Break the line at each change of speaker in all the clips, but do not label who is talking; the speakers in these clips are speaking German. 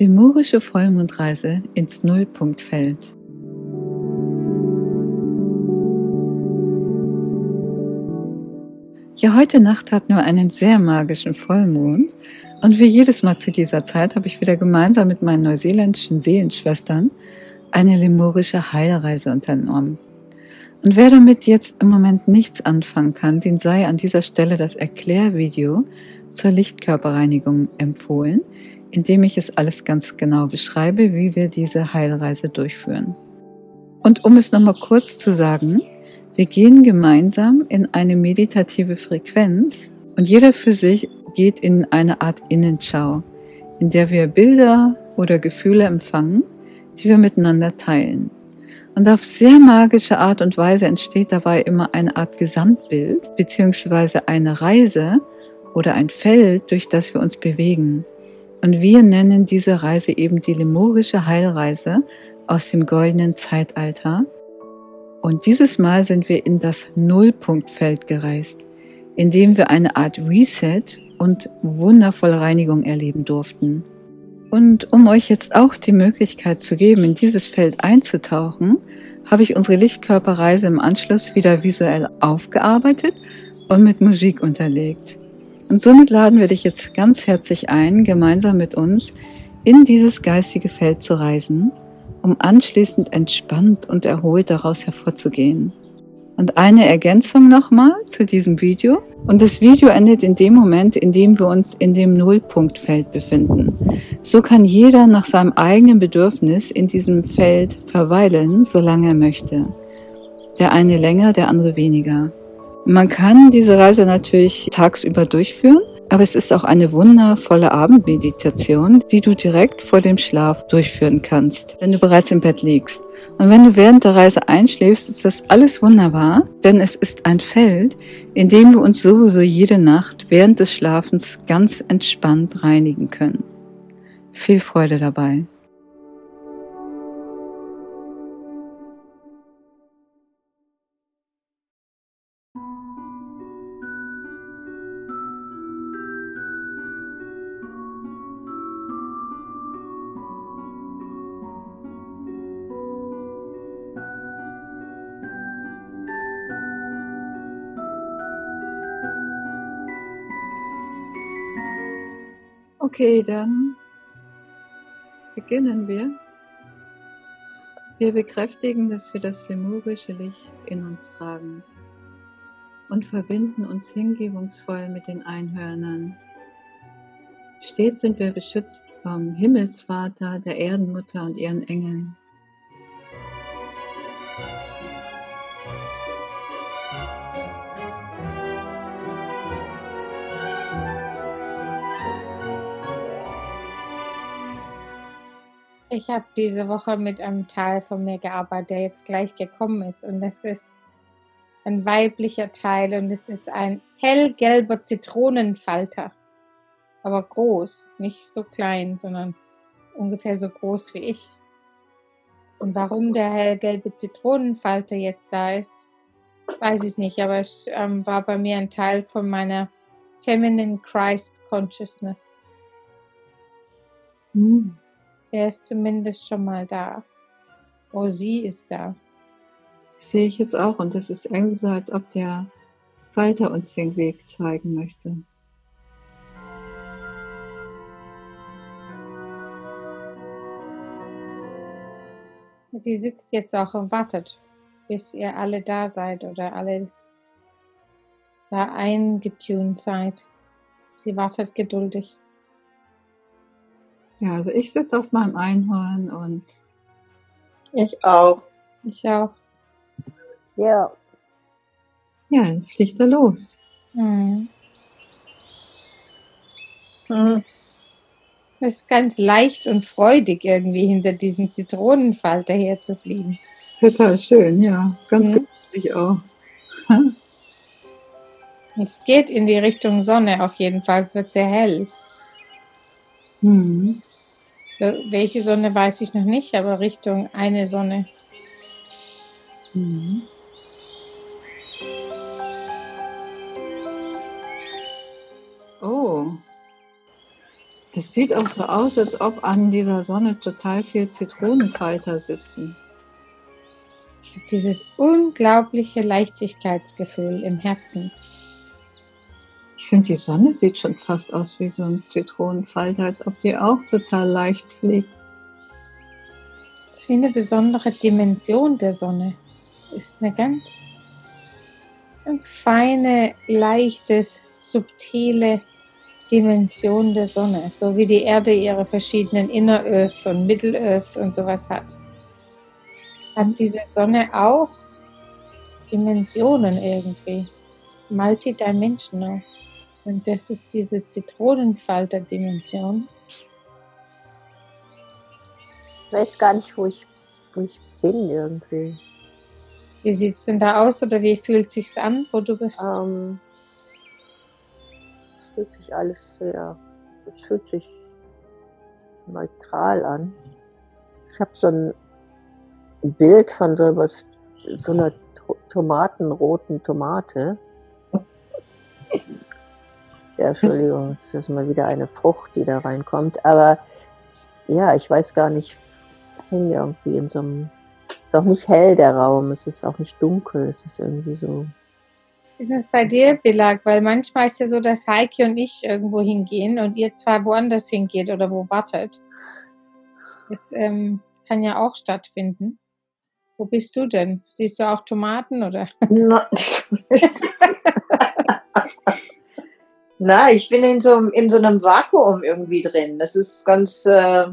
Lemurische Vollmondreise ins Nullpunktfeld. Ja, heute Nacht hatten wir einen sehr magischen Vollmond und wie jedes Mal zu dieser Zeit habe ich wieder gemeinsam mit meinen neuseeländischen Seelenschwestern eine lemurische Heilreise unternommen. Und wer damit jetzt im Moment nichts anfangen kann, den sei an dieser Stelle das Erklärvideo zur Lichtkörperreinigung empfohlen, in dem ich es alles ganz genau beschreibe, wie wir diese Heilreise durchführen. Und um es nochmal kurz zu sagen, wir gehen gemeinsam in eine meditative Frequenz und jeder für sich geht in eine Art Innenschau, in der wir Bilder oder Gefühle empfangen, die wir miteinander teilen. Und auf sehr magische Art und Weise entsteht dabei immer eine Art Gesamtbild beziehungsweise eine Reise oder ein Feld, durch das wir uns bewegen. Und wir nennen diese Reise eben die lemurische Heilreise aus dem goldenen Zeitalter und dieses Mal sind wir in das Nullpunktfeld gereist, in dem wir eine Art Reset und wundervolle Reinigung erleben durften. Und um euch jetzt auch die Möglichkeit zu geben, in dieses Feld einzutauchen, habe ich unsere Lichtkörperreise im Anschluss wieder visuell aufgearbeitet und mit Musik unterlegt. Und somit laden wir dich jetzt ganz herzlich ein, gemeinsam mit uns in dieses geistige Feld zu reisen um anschließend entspannt und erholt daraus hervorzugehen. Und eine Ergänzung nochmal zu diesem Video. Und das Video endet in dem Moment, in dem wir uns in dem Nullpunktfeld befinden. So kann jeder nach seinem eigenen Bedürfnis in diesem Feld verweilen, solange er möchte. Der eine länger, der andere weniger. Man kann diese Reise natürlich tagsüber durchführen aber es ist auch eine wundervolle Abendmeditation, die du direkt vor dem Schlaf durchführen kannst, wenn du bereits im Bett liegst. Und wenn du während der Reise einschläfst, ist das alles wunderbar, denn es ist ein Feld, in dem wir uns sowieso jede Nacht während des Schlafens ganz entspannt reinigen können. Viel Freude dabei. Okay, dann beginnen wir. Wir bekräftigen, dass wir das lemurische Licht in uns tragen und verbinden uns hingebungsvoll mit den Einhörnern. Stets sind wir beschützt vom Himmelsvater, der Erdenmutter und ihren Engeln.
Ich habe diese Woche mit einem Teil von mir gearbeitet, der jetzt gleich gekommen ist. Und das ist ein weiblicher Teil und es ist ein hellgelber Zitronenfalter. Aber groß, nicht so klein, sondern ungefähr so groß wie ich. Und warum der hellgelbe Zitronenfalter jetzt da ist, weiß ich nicht, aber es ähm, war bei mir ein Teil von meiner Feminine Christ Consciousness. Hm. Er ist zumindest schon mal da. Oh, sie ist da.
sehe ich jetzt auch und das ist irgendwie so, als ob der Falter uns den Weg zeigen möchte.
Die sitzt jetzt auch und wartet, bis ihr alle da seid oder alle da eingetunt seid. Sie wartet geduldig.
Ja, also ich sitze auf meinem Einhorn und
ich auch. Ich auch.
Ja.
Ja, dann fliegt er los.
Mhm. Mhm. Es ist ganz leicht und freudig irgendwie hinter diesem Zitronenfalter herzufliegen.
Total schön, ja. Ganz mhm. gemütlich auch.
es geht in die Richtung Sonne auf jeden Fall. Es wird sehr hell. Mhm. Welche Sonne weiß ich noch nicht, aber Richtung eine Sonne. Mhm.
Oh, das sieht auch so aus, als ob an dieser Sonne total viel Zitronenfalter sitzen.
Ich habe dieses unglaubliche Leichtigkeitsgefühl im Herzen.
Ich finde, die Sonne sieht schon fast aus wie so ein Zitronenfalter, als ob die auch total leicht fliegt.
Das ist wie eine besondere Dimension der Sonne. Ist eine ganz, ganz feine, leichtes, subtile Dimension der Sonne, so wie die Erde ihre verschiedenen Inner Earth und Middle Earth und sowas hat. Hat diese Sonne auch Dimensionen irgendwie, multidimensional. Und das ist diese Zitronenfalter-Dimension.
Ich weiß gar nicht, wo ich, wo ich bin irgendwie.
Wie sieht es denn da aus oder wie fühlt es sich an, wo du bist?
Ähm, es fühlt sich alles sehr, es fühlt sich neutral an. Ich habe so ein Bild von so, was, so einer tomatenroten Tomate. Ja, Entschuldigung, es ist mal wieder eine Frucht, die da reinkommt. Aber ja, ich weiß gar nicht, ich hänge irgendwie in so einem. Es ist auch nicht hell der Raum, es ist auch nicht dunkel, es ist irgendwie so.
Ist es bei dir, Belag? Weil manchmal ist ja so, dass Heike und ich irgendwo hingehen und ihr zwar woanders hingeht oder wo wartet. Jetzt ähm, kann ja auch stattfinden. Wo bist du denn? Siehst du auch Tomaten oder?
Na, ich bin in so, in so einem Vakuum irgendwie drin. Das ist ganz, äh,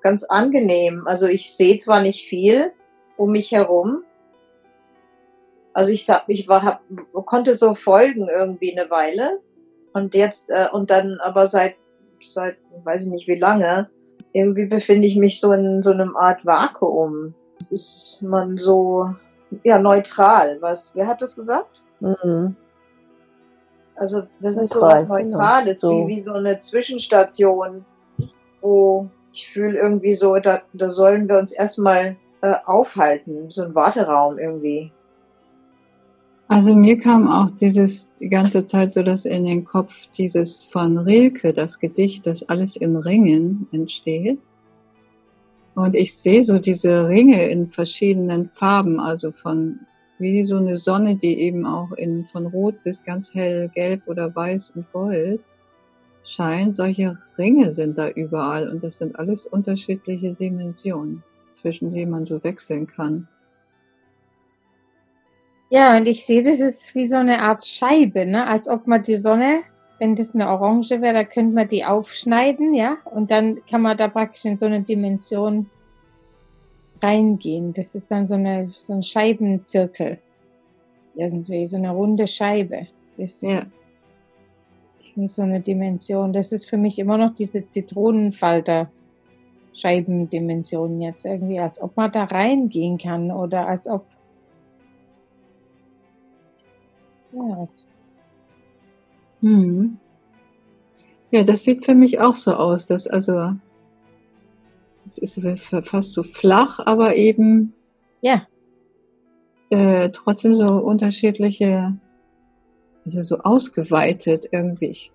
ganz angenehm. Also ich sehe zwar nicht viel um mich herum. Also ich sag, ich war, hab, konnte so folgen irgendwie eine Weile. Und jetzt, äh, und dann aber seit, seit, weiß ich nicht wie lange, irgendwie befinde ich mich so in so einem Art Vakuum. Ist man so, ja, neutral. Was, wer hat das gesagt?
Mhm.
Also das ist so was genau. Neutrales, so. Wie, wie so eine Zwischenstation, wo ich fühle irgendwie so, da, da sollen wir uns erstmal äh, aufhalten, so ein Warteraum irgendwie.
Also mir kam auch dieses die ganze Zeit so das in den Kopf, dieses von Rilke, das Gedicht, das alles in Ringen entsteht. Und ich sehe so diese Ringe in verschiedenen Farben, also von wie so eine Sonne, die eben auch in, von Rot bis ganz hell Gelb oder Weiß und Gold scheint. Solche Ringe sind da überall und das sind alles unterschiedliche Dimensionen, zwischen denen man so wechseln kann.
Ja, und ich sehe, das ist wie so eine Art Scheibe, ne? als ob man die Sonne, wenn das eine Orange wäre, da könnte man die aufschneiden, ja, und dann kann man da praktisch in so eine Dimension reingehen. Das ist dann so, eine, so ein Scheibenzirkel. Irgendwie, so eine runde Scheibe. Das ja. ist so eine Dimension. Das ist für mich immer noch diese Zitronenfalter. Scheibendimension jetzt irgendwie, als ob man da reingehen kann oder als ob.
Ja. Hm. Ja, das sieht für mich auch so aus, dass also es ist fast so flach, aber eben
ja.
Äh, trotzdem so unterschiedliche, also so ausgeweitet irgendwie. Ich,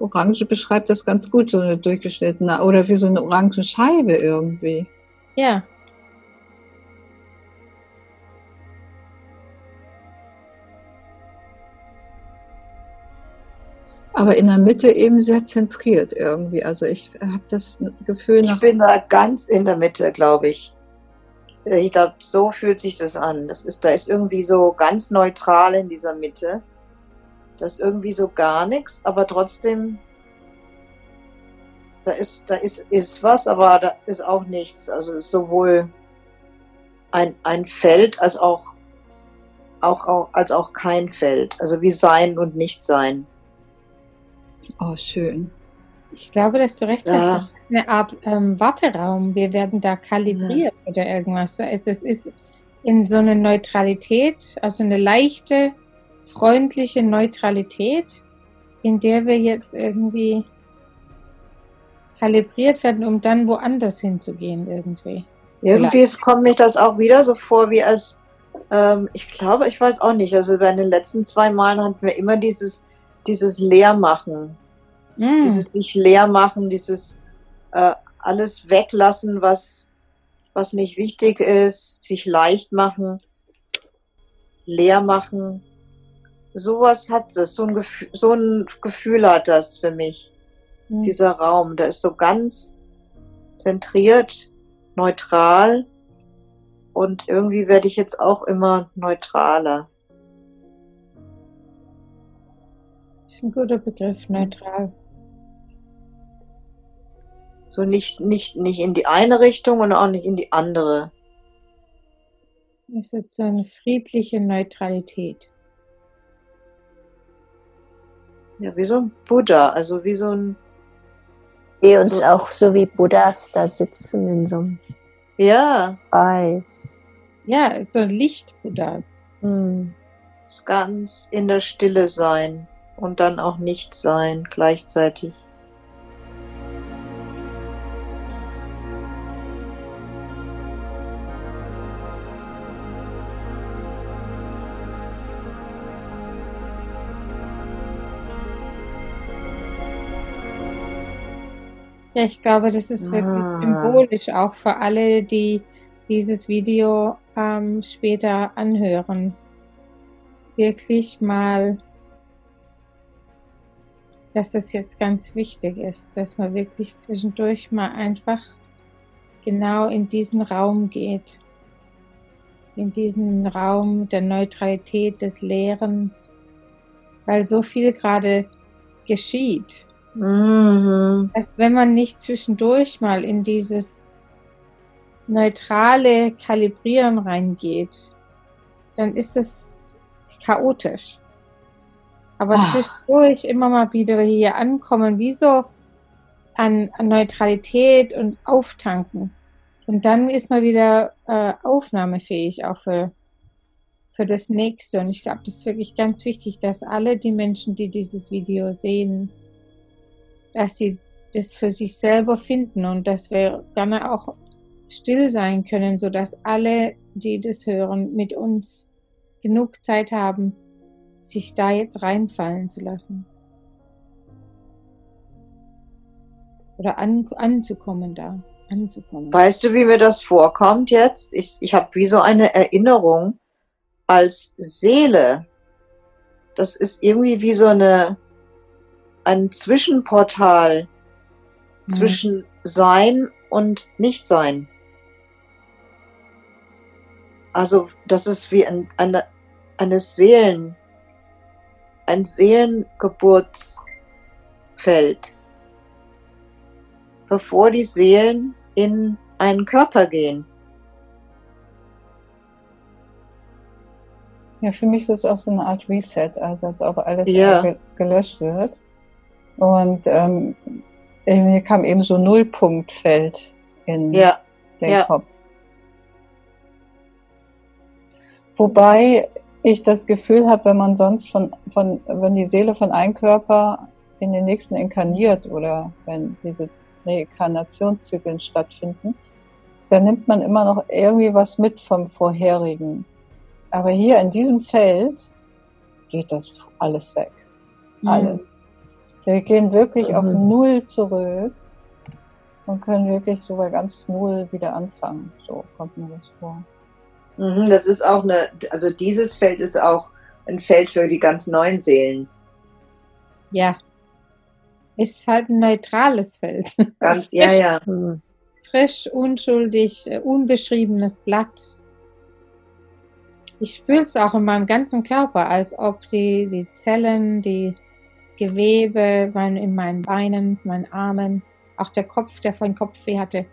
Orange beschreibt das ganz gut, so eine durchgeschnittene oder wie so eine orange Scheibe irgendwie.
Ja.
Aber in der Mitte eben sehr zentriert irgendwie. Also ich habe das Gefühl.
Ich bin da ganz in der Mitte, glaube ich. Ich glaube, so fühlt sich das an. Das ist, da ist irgendwie so ganz neutral in dieser Mitte. Das ist irgendwie so gar nichts, aber trotzdem, da ist, da ist, ist was, aber da ist auch nichts. Also ist sowohl ein, ein Feld als auch, auch, auch, als auch kein Feld. Also wie Sein und Nichtsein.
Oh, schön.
Ich glaube, dass du recht ja. hast. Eine Art ähm, Warteraum. Wir werden da kalibriert ja. oder irgendwas. Also es ist in so eine Neutralität, also eine leichte, freundliche Neutralität, in der wir jetzt irgendwie kalibriert werden, um dann woanders hinzugehen irgendwie.
Irgendwie Vielleicht. kommt mir das auch wieder so vor, wie als Ähm, ich glaube, ich weiß auch nicht. Also bei den letzten zwei Malen hatten wir immer dieses, dieses Leermachen.
Mm.
Dieses sich leer machen, dieses äh, alles weglassen, was, was nicht wichtig ist, sich leicht machen, leer machen. Sowas hat es, so ein, Gefühl, so ein Gefühl hat das für mich.
Mm.
Dieser Raum, der ist so ganz zentriert, neutral und irgendwie werde ich jetzt auch immer neutraler.
Das ist ein guter Begriff, neutral.
So nicht, nicht, nicht in die eine Richtung und auch nicht in die andere.
Es ist so eine friedliche Neutralität.
Ja, wie so ein Buddha, also wie so ein,
Die uns
So.
auch so wie Buddhas da sitzen in so einem
ja,
Kreis.
Ja, so ein Licht-Buddha.
Hm.
das ganz in der Stille sein und dann auch nicht sein gleichzeitig.
Ja, ich glaube, das ist wirklich
Ah.
symbolisch auch für alle, die dieses Video ähm, später anhören. Wirklich mal, dass das jetzt ganz wichtig ist, dass man wirklich zwischendurch mal einfach genau in diesen Raum geht. In diesen Raum der Neutralität, des Lehrens, weil so viel gerade geschieht
Mhm.
dass wenn man nicht zwischendurch mal in dieses neutrale Kalibrieren reingeht, dann ist es chaotisch. Aber
Ach.
zwischendurch immer mal wieder hier ankommen, wie so an, an Neutralität und Auftanken. Und dann ist man wieder äh, aufnahmefähig auch für, für das nächste. Und ich glaube, das ist wirklich ganz wichtig, dass alle die Menschen, die dieses Video sehen, dass sie das für sich selber finden und dass wir gerne auch still sein können, sodass alle, die das hören, mit uns genug Zeit haben, sich da jetzt reinfallen zu lassen. Oder an, anzukommen da, anzukommen.
Weißt du, wie mir das vorkommt jetzt? Ich, ich habe wie so eine Erinnerung als Seele. Das ist irgendwie wie so eine, ein Zwischenportal
Mhm.
zwischen Sein und Nichtsein. Also das ist wie ein, eine, eine Seelen, ein Seelengeburtsfeld, bevor die Seelen in einen Körper gehen.
Ja, für mich ist es auch so eine Art Reset, also als ob alles
Ja.
ge gelöscht wird. Und ähm, äh, mir kam eben so Nullpunktfeld in
Ja,
den
ja.
Kopf. Wobei ich das Gefühl habe, wenn man sonst von, von, wenn die Seele von einem Körper in den nächsten inkarniert oder wenn diese Reinkarnationszyklen stattfinden, dann nimmt man immer noch irgendwie was mit vom vorherigen. Aber hier in diesem Feld geht das alles weg.
Mhm.
Alles. Wir gehen wirklich auf
Mhm.
Null zurück und können wirklich so bei ganz Null wieder anfangen. So kommt mir das vor.
Mhm, das ist auch eine, also dieses Feld ist auch ein Feld für die ganz neuen Seelen.
Ja. Ist halt ein neutrales Feld.
Ganz, ja, ja.
Hm.
frisch, unschuldig, unbeschriebenes Blatt. Ich spüre es auch in meinem ganzen Körper, als ob die, die Zellen, die Gewebe mein, in meinen Beinen, meinen Armen, auch der Kopf, der vorhin Kopfweh hatte,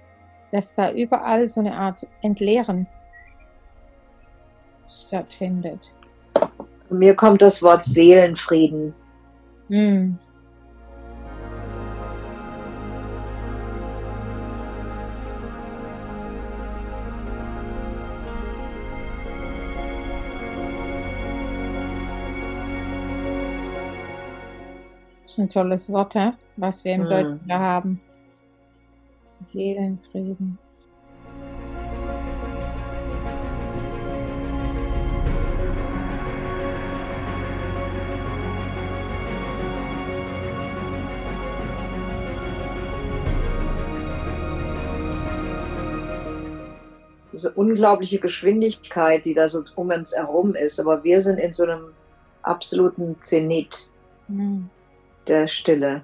dass da überall so eine Art Entleeren stattfindet.
Mir kommt das Wort Seelenfrieden.
Hm. Das ist ein tolles Wort, hä? was wir im
Hm.
Deutschen da haben. Seelenfrieden.
Diese unglaubliche Geschwindigkeit, die da so um uns herum ist. Aber wir sind in so einem absoluten Zenit
Mhm.
der Stille.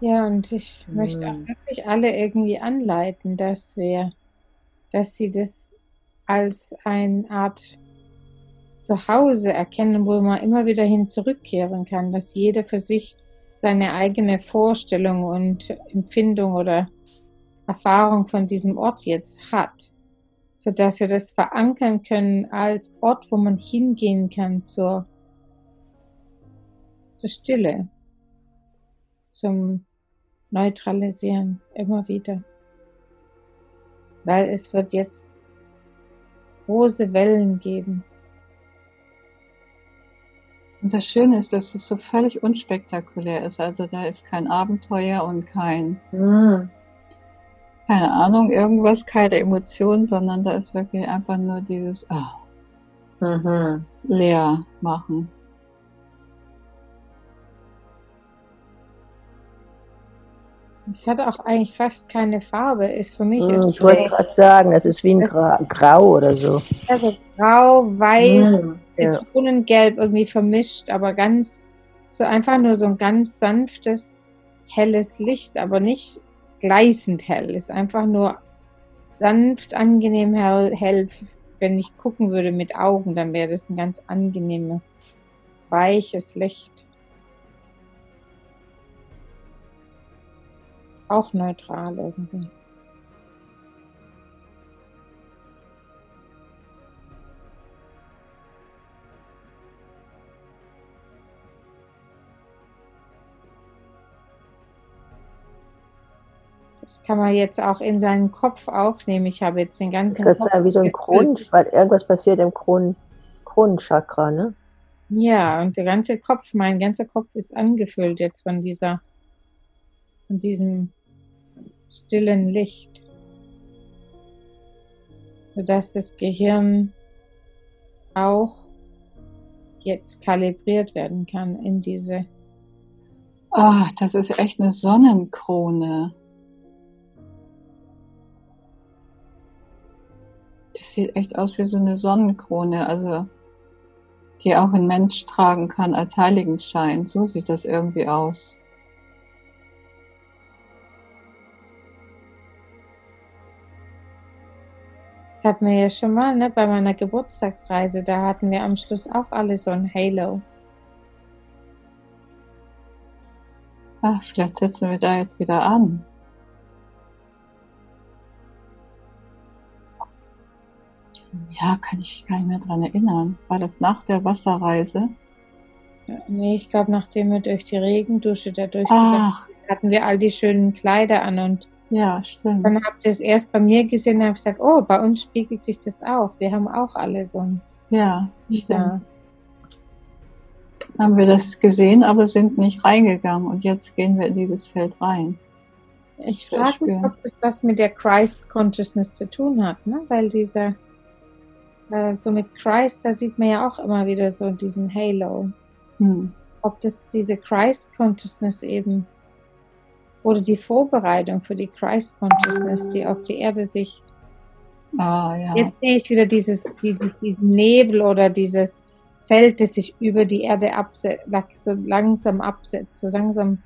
Ja, und ich möchte auch
Mhm.
wirklich alle irgendwie anleiten, dass wir, dass sie das als eine Art Zuhause erkennen, wo man immer wieder hin zurückkehren kann, dass jeder für sich seine eigene Vorstellung und Empfindung oder Erfahrung von diesem Ort jetzt hat, sodass wir das verankern können als Ort, wo man hingehen kann zur, zur Stille, zum Neutralisieren immer wieder. Weil es wird jetzt große Wellen geben.
Und das Schöne ist, dass es so völlig unspektakulär ist. Also da ist kein Abenteuer und kein,
Mhm.
keine Ahnung, irgendwas, keine Emotion, sondern da ist wirklich einfach nur dieses ah,
Mhm.
leer machen.
Es hat auch eigentlich fast keine Farbe. Ist für mich
Hm,
ist
Ich wollte gerade sagen, das ist wie ein Gra Grau oder so.
also grau, weiß,
Mhm.
Zitronengelb irgendwie vermischt, aber ganz so einfach nur so ein ganz sanftes, helles Licht, aber nicht gleißend hell. Ist einfach nur sanft, angenehm hell, hell. Wenn ich gucken würde mit Augen, dann wäre das ein ganz angenehmes, weiches Licht. Auch neutral irgendwie. Das kann man jetzt auch in seinen Kopf aufnehmen. Ich habe jetzt den ganzen
würde
Kopf
sagen, wie so ein
gefüllt.
Kron, weil irgendwas passiert im Kron, Kronenchakra, ne?
Ja, und der ganze Kopf, mein ganzer Kopf ist angefüllt jetzt von dieser, von diesem stillen Licht. Sodass das Gehirn auch jetzt kalibriert werden kann in diese,
Ah, das ist echt eine Sonnenkrone. Sieht echt aus wie so eine Sonnenkrone, also die auch ein Mensch tragen kann als Heiligenschein. So sieht das irgendwie aus.
das hatten wir ja schon mal, ne, bei meiner Geburtstagsreise, da hatten wir am Schluss auch alle so ein Halo.
Ach, vielleicht setzen wir da jetzt wieder an. Ja, kann ich mich gar nicht mehr dran erinnern. War das nach der Wasserreise?
Ja, nee, ich glaube, nachdem wir durch die Regendusche da durchgegangen sind, hatten wir all die schönen Kleider an und
ja, stimmt.
dann habt ihr es erst bei mir gesehen und habt gesagt, oh, bei uns spiegelt sich das auch. Wir haben auch alle so ein
Ja, stimmt.
Ja.
Haben wir das gesehen, aber sind nicht reingegangen und jetzt gehen wir in dieses Feld rein.
Ich frage mich, ob das was mit der Christ Consciousness zu tun hat, ne? Weil dieser, äh, so mit Christ, da sieht man ja auch immer wieder so diesen Halo.
Hm.
Ob das diese Christ Consciousness eben oder die Vorbereitung für die Christ Consciousness, die auf die Erde sich.
Ah, ja.
Jetzt sehe ich wieder dieses, dieses, diesen Nebel oder dieses Feld, das sich über die Erde absetzt, so langsam absetzt, so langsam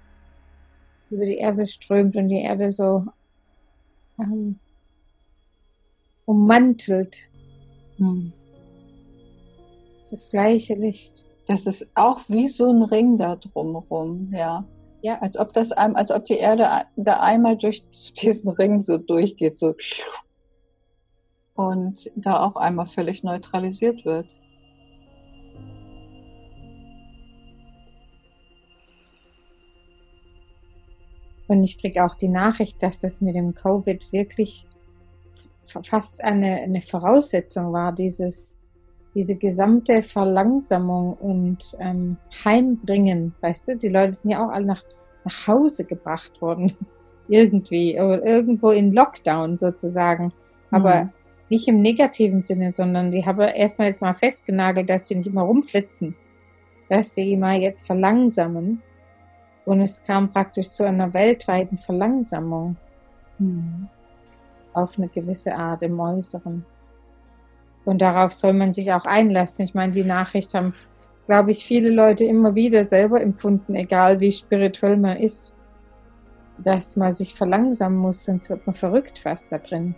über die Erde strömt und die Erde so ähm, ummantelt.
Hm.
Das ist das gleiche Licht.
Das ist auch wie so ein Ring da drumherum, ja.
Ja.
Als ob das als ob die Erde da einmal durch diesen Ring so durchgeht, so und da auch einmal völlig neutralisiert wird.
Und ich kriege auch die Nachricht, dass das mit dem Covid wirklich fast eine, eine Voraussetzung war, dieses, diese gesamte Verlangsamung und ähm, Heimbringen. Weißt du, die Leute sind ja auch alle nach, nach Hause gebracht worden, irgendwie, oder irgendwo in Lockdown sozusagen. Aber
Mhm.
nicht im negativen Sinne, sondern die habe erstmal jetzt mal festgenagelt, dass die nicht immer rumflitzen, dass sie immer jetzt verlangsamen. Und es kam praktisch zu einer weltweiten Verlangsamung
Mhm.
Auf eine gewisse Art im Äußeren. Und darauf soll man sich auch einlassen. Ich meine, die Nachricht haben, glaube ich, viele Leute immer wieder selber empfunden, egal wie spirituell man ist, dass man sich verlangsamen muss, sonst wird man verrückt fast da drin.